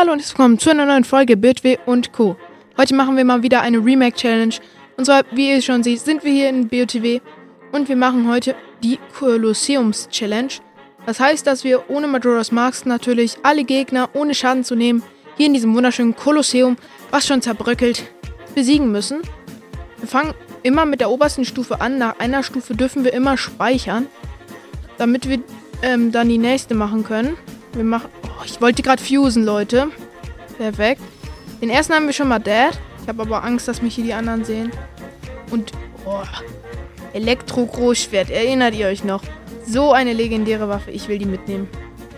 Hallo und willkommen zu einer neuen Folge BitW und Co. Heute machen wir mal wieder eine Remake-Challenge. Und zwar, wie ihr schon seht, sind wir hier in BOTW und wir machen heute die Kolosseums-Challenge. Das heißt, dass wir ohne Majora's Mask natürlich alle Gegner ohne Schaden zu nehmen hier in diesem wunderschönen Kolosseum, was schon zerbröckelt, besiegen müssen. Wir fangen immer mit der obersten Stufe an. Nach einer Stufe dürfen wir immer speichern, damit wir ähm, dann die nächste machen können. Wir machen. Oh, ich wollte gerade fusen, Leute. Perfekt. Den ersten haben wir schon mal dead. Ich habe aber Angst, dass mich hier die anderen sehen. Und. Oh, Elektro-Großschwert. Erinnert ihr euch noch? So eine legendäre Waffe. Ich will die mitnehmen.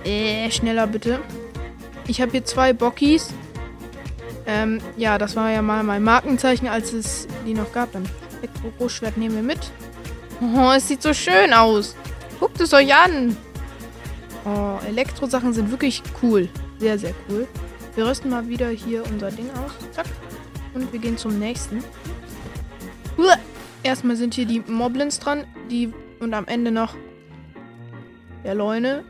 Äh, schneller bitte. Ich habe hier zwei Bockies. Ähm, ja, das war ja mal mein Markenzeichen, als es die noch gab. Dann Elektro-Großschwert nehmen wir mit. Oh, es sieht so schön aus. Guckt es euch an. Oh, Elektrosachen sind wirklich cool. Sehr, sehr cool. Wir rüsten mal wieder hier unser Ding aus. Zack. Und wir gehen zum nächsten. Uah. Erstmal sind hier die Moblins dran. Die und am Ende noch der Leune.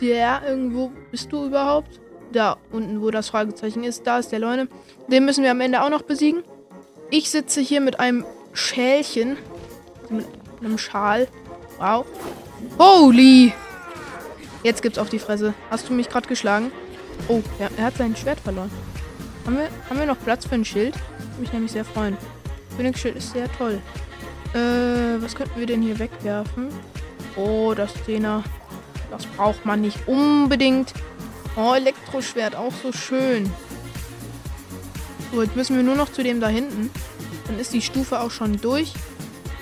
Der irgendwo bist du überhaupt? Da unten, wo das Fragezeichen ist, da ist der Leune. Den müssen wir am Ende auch noch besiegen. Ich sitze hier mit einem Schälchen. Mit einem Schal. Wow. Holy! Jetzt gibt's auf die Fresse. Hast du mich gerade geschlagen? Oh, ja, er hat sein Schwert verloren. Haben wir, haben wir noch Platz für ein Schild? Würde mich nämlich sehr freuen. Königsschild ist sehr toll. Äh, was könnten wir denn hier wegwerfen? Oh, das Zehner. Das braucht man nicht unbedingt. Oh, Elektroschwert, auch so schön. So, jetzt müssen wir nur noch zu dem da hinten. Dann ist die Stufe auch schon durch.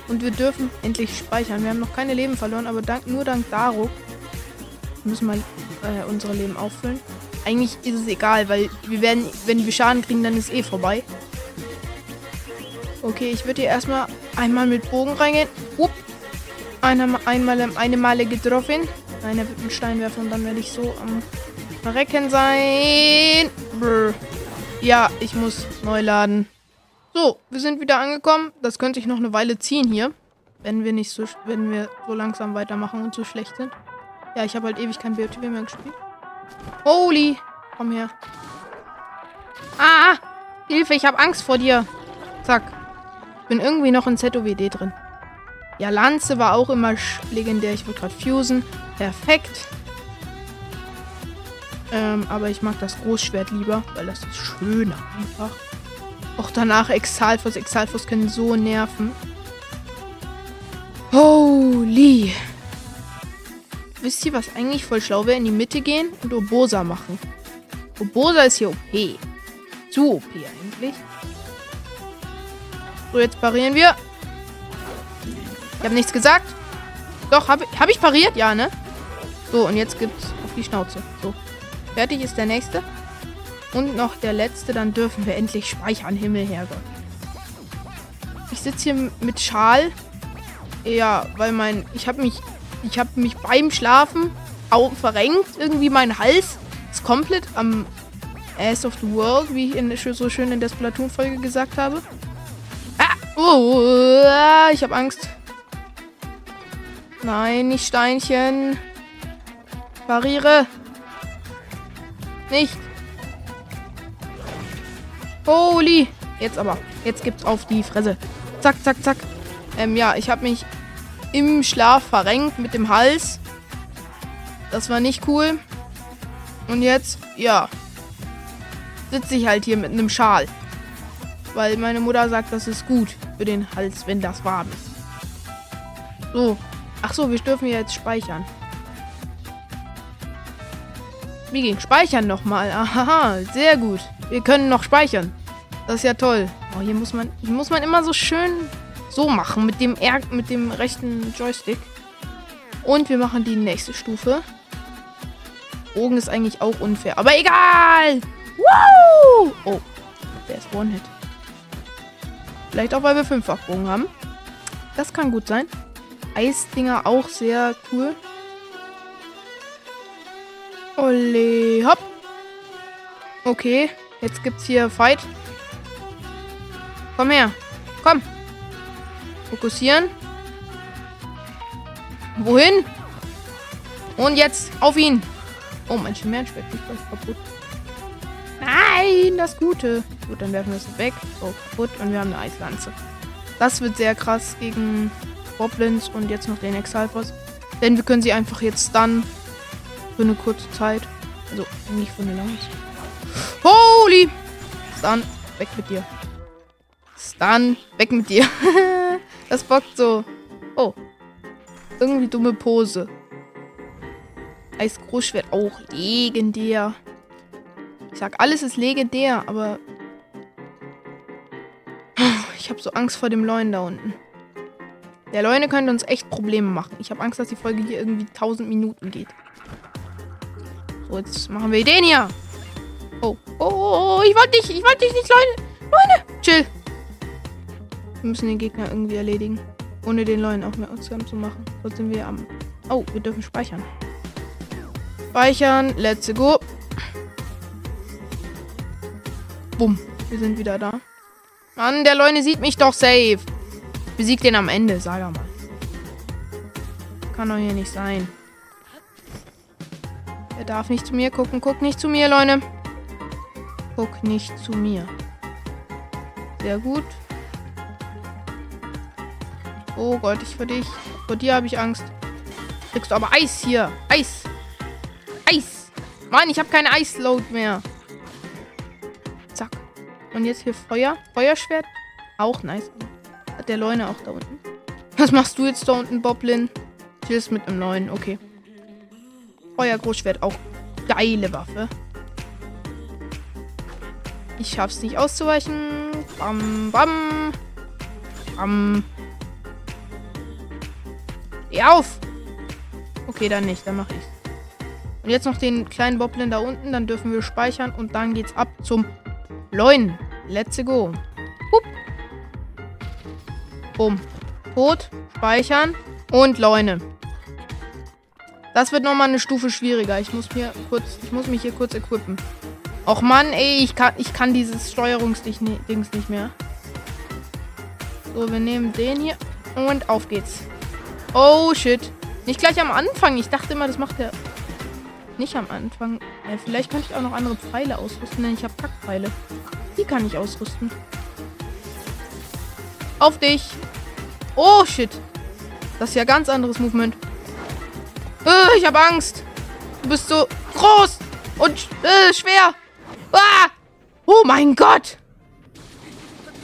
Und wir dürfen endlich speichern. Wir haben noch keine Leben verloren, aber dank, nur dank Daruk müssen wir äh, unsere Leben auffüllen. Eigentlich ist es egal, weil wir werden, wenn wir Schaden kriegen, dann ist eh vorbei. Okay, ich würde hier erstmal einmal mit Bogen reingehen. Upp. Eine, einmal, eine Male getroffen. Nein, er wird einen Stein werfen und dann werde ich so am Verrecken sein. Brr. Ja, ich muss neu laden. So, wir sind wieder angekommen. Das könnte ich noch eine Weile ziehen hier. Wenn wir nicht so, wenn wir so langsam weitermachen und so schlecht sind. Ja, ich habe halt ewig kein BOTW mehr gespielt. Holy! Komm her. Ah! Hilfe, ich habe Angst vor dir. Zack. Bin irgendwie noch in ZOWD drin. Ja, Lanze war auch immer legendär. Ich wollte gerade fusen. Perfekt. Ähm, aber ich mag das Großschwert lieber, weil das ist schöner einfach. Auch danach Exalfos. Exalfos können so nerven. Holy. Wisst ihr, was eigentlich voll schlau wäre? In die Mitte gehen und Obosa machen. Obosa ist hier OP. Zu OP eigentlich. So, jetzt parieren wir. Ich habe nichts gesagt. Doch, habe hab ich pariert? Ja, ne? So, und jetzt gibt's auf die Schnauze. So. Fertig ist der nächste. Und noch der letzte. Dann dürfen wir endlich speichern. Himmel, Herrgott. Ich sitze hier mit Schal. Ja, weil mein... Ich habe mich... Ich habe mich beim Schlafen verrenkt. Irgendwie mein Hals ist komplett am Ass of the World, wie ich in, so schön in der Splatoon-Folge gesagt habe. Ah! Oh, ich habe Angst. Nein, nicht Steinchen. Pariere. Nicht. Holy. Jetzt aber. Jetzt gibt's auf die Fresse. Zack, zack, zack. Ähm, ja, ich habe mich im Schlaf verrenkt mit dem Hals. Das war nicht cool. Und jetzt, ja, sitze ich halt hier mit einem Schal. Weil meine Mutter sagt, das ist gut für den Hals, wenn das warm ist. So. Ach so, wir dürfen jetzt speichern. Wie ging Speichern nochmal? Aha, sehr gut. Wir können noch speichern. Das ist ja toll. Oh, hier muss man, hier muss man immer so schön so machen mit dem, er mit dem rechten Joystick. Und wir machen die nächste Stufe. Bogen ist eigentlich auch unfair. Aber egal! Woo! Oh, der ist One-Hit. Vielleicht auch, weil wir Fünffachbogen haben. Das kann gut sein. Eisdinger auch sehr cool. Ole, hopp. Okay, jetzt gibt's hier Fight. Komm her. Komm. Fokussieren. Wohin? Und jetzt auf ihn. Oh, mein Schmerz wird gleich kaputt. Nein, das Gute. Gut, dann werfen wir es weg. Oh, kaputt. Und wir haben eine Eislanze. Das wird sehr krass gegen Goblins und jetzt noch den Exalfos. Denn wir können sie einfach jetzt dann für eine kurze Zeit. Also nicht für eine lange Zeit. Holy! Stun, weg mit dir. Stun, weg mit dir. das bockt so. Oh. Irgendwie dumme Pose. Eisgroßschwert auch legendär. Ich sag, alles ist legendär, aber ich habe so Angst vor dem Leuen da unten. Der Leune könnte uns echt Probleme machen. Ich habe Angst, dass die Folge hier irgendwie 1000 Minuten geht. So, jetzt machen wir den hier. Oh, oh, oh, oh ich wollte dich, ich wollte dich nicht, Leune. Leune, chill. Wir müssen den Gegner irgendwie erledigen. Ohne den Leuen auch mehr zu machen. Sonst sind wir am... Oh, wir dürfen speichern. Speichern, let's go. Bumm, wir sind wieder da. Mann, der Leune sieht mich doch safe. Besiegt den am Ende, sag mal. Kann doch hier nicht sein. Er darf nicht zu mir gucken. Guck nicht zu mir, Leute. Guck nicht zu mir. Sehr gut. Oh Gott, ich vor dich. Vor dir habe ich Angst. Kriegst du aber Eis hier. Eis. Eis. Mann, ich habe keine Eisload mehr. Zack. Und jetzt hier Feuer. Feuerschwert. Auch nice. Hat der Leune auch da unten. Was machst du jetzt da unten, Boblin? Chillst mit einem neuen. Okay. Feuergroßschwert auch geile Waffe. Ich schaff's nicht auszuweichen. Bam, bam. Bam. Geh auf! Okay, dann nicht. Dann mache ich's. Und jetzt noch den kleinen Boblin da unten. Dann dürfen wir speichern. Und dann geht's ab zum Leuen. Let's go. Hup. Bumm. Tot. Speichern. Und Leune. Das wird nochmal eine Stufe schwieriger. Ich muss mir kurz, ich muss mich hier kurz equippen. Och Mann, ey, ich kann, ich kann dieses Steuerungsdings nicht mehr. So, wir nehmen den hier und auf geht's. Oh shit. Nicht gleich am Anfang. Ich dachte immer, das macht er nicht am Anfang. Ja, vielleicht kann ich auch noch andere Pfeile ausrüsten, denn ich habe Packpfeile. Die kann ich ausrüsten. Auf dich. Oh, shit. Das ist ja ganz anderes Movement. Äh, ich habe Angst. Du bist so groß und äh, schwer. Ah! Oh mein Gott.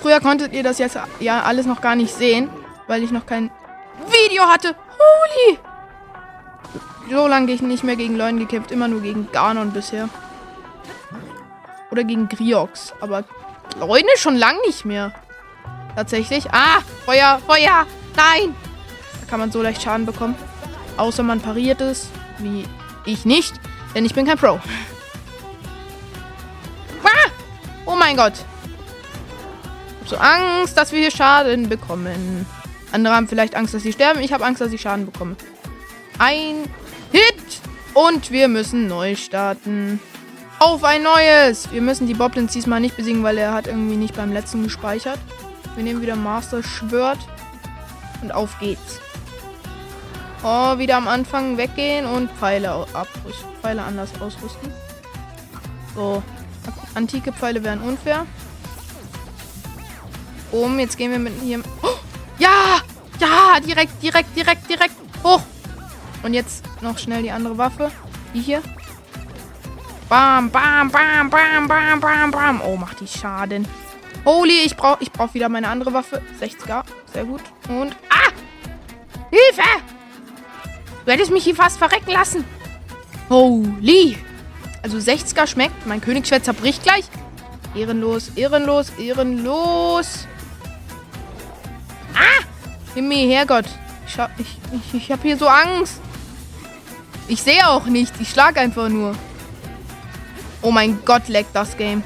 Früher konntet ihr das jetzt ja alles noch gar nicht sehen, weil ich noch kein Video hatte. Holy. So lange ich nicht mehr gegen Leuen gekämpft, immer nur gegen Ganon bisher. Oder gegen Griox, aber Leune schon lang nicht mehr. Tatsächlich. Ah, Feuer, Feuer. Nein. Da kann man so leicht Schaden bekommen. Außer man pariert es. Wie ich nicht. Denn ich bin kein Pro. Ah! Oh mein Gott. Ich habe so Angst, dass wir hier Schaden bekommen. Andere haben vielleicht Angst, dass sie sterben. Ich habe Angst, dass ich Schaden bekomme. Ein Hit. Und wir müssen neu starten. Auf ein neues. Wir müssen die Boblins diesmal nicht besiegen, weil er hat irgendwie nicht beim letzten gespeichert. Wir nehmen wieder Master Schwört. Und auf geht's. Oh, wieder am Anfang weggehen und Pfeile abrüsten. Pfeile anders ausrüsten. So. Antike Pfeile wären unfair. Um, jetzt gehen wir mit hier. Ja! Ja! Direkt, direkt, direkt, direkt. Hoch! Und jetzt noch schnell die andere Waffe. Die hier. Bam, bam, bam, bam, bam, bam, bam. Oh, macht die Schaden. Holy, ich brauche ich brauch wieder meine andere Waffe. 60er. Sehr gut. Und. Ah! Hilfe! Du hättest mich hier fast verrecken lassen. Holy! Also 60er schmeckt. Mein Königsschwert zerbricht gleich. Ehrenlos, ehrenlos, ehrenlos. Himmel, Herrgott. Ich, ich, ich, ich habe hier so Angst. Ich sehe auch nicht. Ich schlag einfach nur. Oh mein Gott, leckt das Game.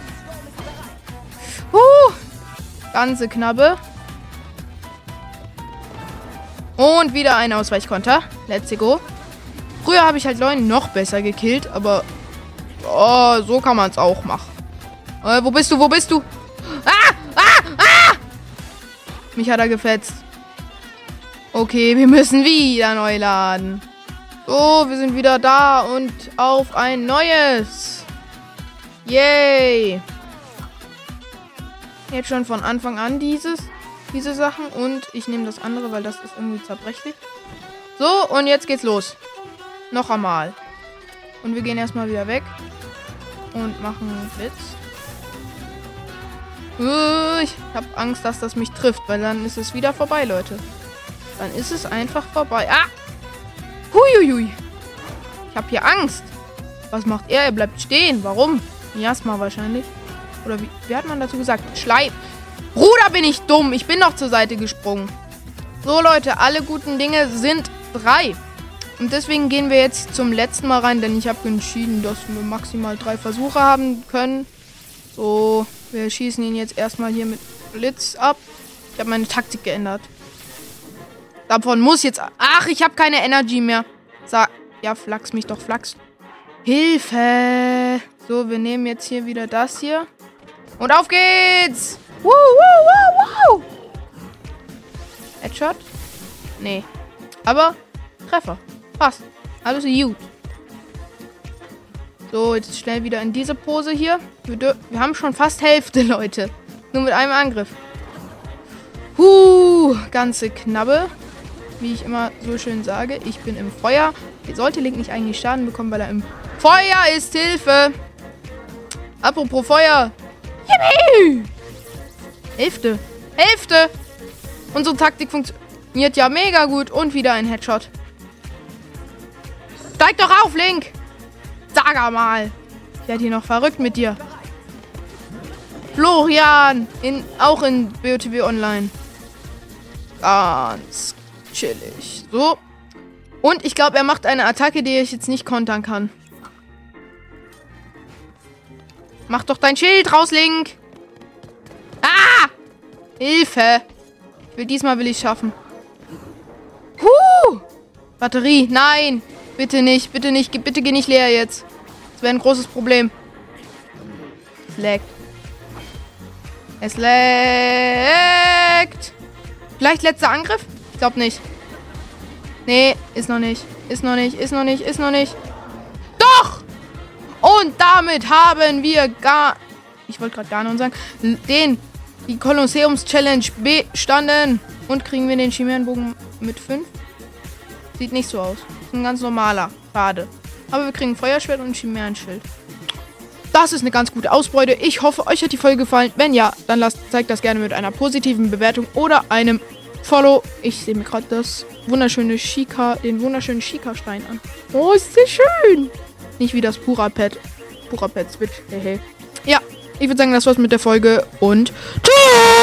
Huh. Ganze Knappe. Und wieder ein Ausweichkonter. Let's go. Früher habe ich halt Leute noch besser gekillt, aber oh, so kann man es auch machen. Äh, wo bist du? Wo bist du? Ah! Ah! Ah! Mich hat er gefetzt. Okay, wir müssen wieder neu laden. So, wir sind wieder da und auf ein neues. Yay! Jetzt schon von Anfang an dieses, diese Sachen. Und ich nehme das andere, weil das ist irgendwie zerbrechlich. So, und jetzt geht's los. Noch einmal. Und wir gehen erstmal wieder weg. Und machen Blitz. Uh, ich habe Angst, dass das mich trifft, weil dann ist es wieder vorbei, Leute. Dann ist es einfach vorbei. Ah! Huiuiui. Ich habe hier Angst. Was macht er? Er bleibt stehen. Warum? Miasma wahrscheinlich. Oder wie, wie hat man dazu gesagt? Schleim. Bruder, bin ich dumm. Ich bin noch zur Seite gesprungen. So, Leute, alle guten Dinge sind drei. Und deswegen gehen wir jetzt zum letzten Mal rein, denn ich habe entschieden, dass wir maximal drei Versuche haben können. So, wir schießen ihn jetzt erstmal hier mit Blitz ab. Ich habe meine Taktik geändert. Davon muss jetzt... Ach, ich habe keine Energy mehr. Sag... Ja, flachs mich doch, flachs. Hilfe! So, wir nehmen jetzt hier wieder das hier. Und auf geht's! Woo, woo, woo, woo! Headshot? Nee. Aber Treffer. Passt. Alles gut. So, jetzt schnell wieder in diese Pose hier. Wir, wir haben schon fast Hälfte, Leute. Nur mit einem Angriff. Huh, ganze Knabbe. Wie ich immer so schön sage, ich bin im Feuer. Sollte Link nicht eigentlich Schaden bekommen, weil er im Feuer ist. Hilfe! Apropos Feuer. Yippie! Hälfte. Hälfte! Unsere Taktik funktioniert ja mega gut. Und wieder ein Headshot. Steig doch auf, Link! Sag mal. Ich werde hier noch verrückt mit dir. Florian, in, auch in BOTW Online. Ganz chillig. So. Und ich glaube, er macht eine Attacke, die ich jetzt nicht kontern kann. Mach doch dein Schild raus, Link. Ah! Hilfe. Will, diesmal will ich schaffen. Huh! Batterie, nein. Bitte nicht, bitte nicht, bitte geh nicht leer jetzt. Das wäre ein großes Problem. Es leckt. Es leckt. Vielleicht letzter Angriff? Glaube nicht. Nee, ist noch nicht. Ist noch nicht, ist noch nicht, ist noch nicht. Doch! Und damit haben wir gar... Ich wollte gerade gar nicht sagen. Den, die Kolosseums-Challenge bestanden. Und kriegen wir den Chimärenbogen mit 5? Sieht nicht so aus. Ist ein ganz normaler. Schade. Aber wir kriegen Feuerschwert und Chimärenschild. Das ist eine ganz gute Ausbeute. Ich hoffe, euch hat die Folge gefallen. Wenn ja, dann lasst, zeigt das gerne mit einer positiven Bewertung oder einem Follow. Ich sehe mir gerade das wunderschöne Shika, den wunderschönen Shika-Stein an. Oh, ist sehr schön. Nicht wie das Pura-Pad. Pura-Pad Switch. Hey, hey. Ja, ich würde sagen, das war's mit der Folge und tschüss!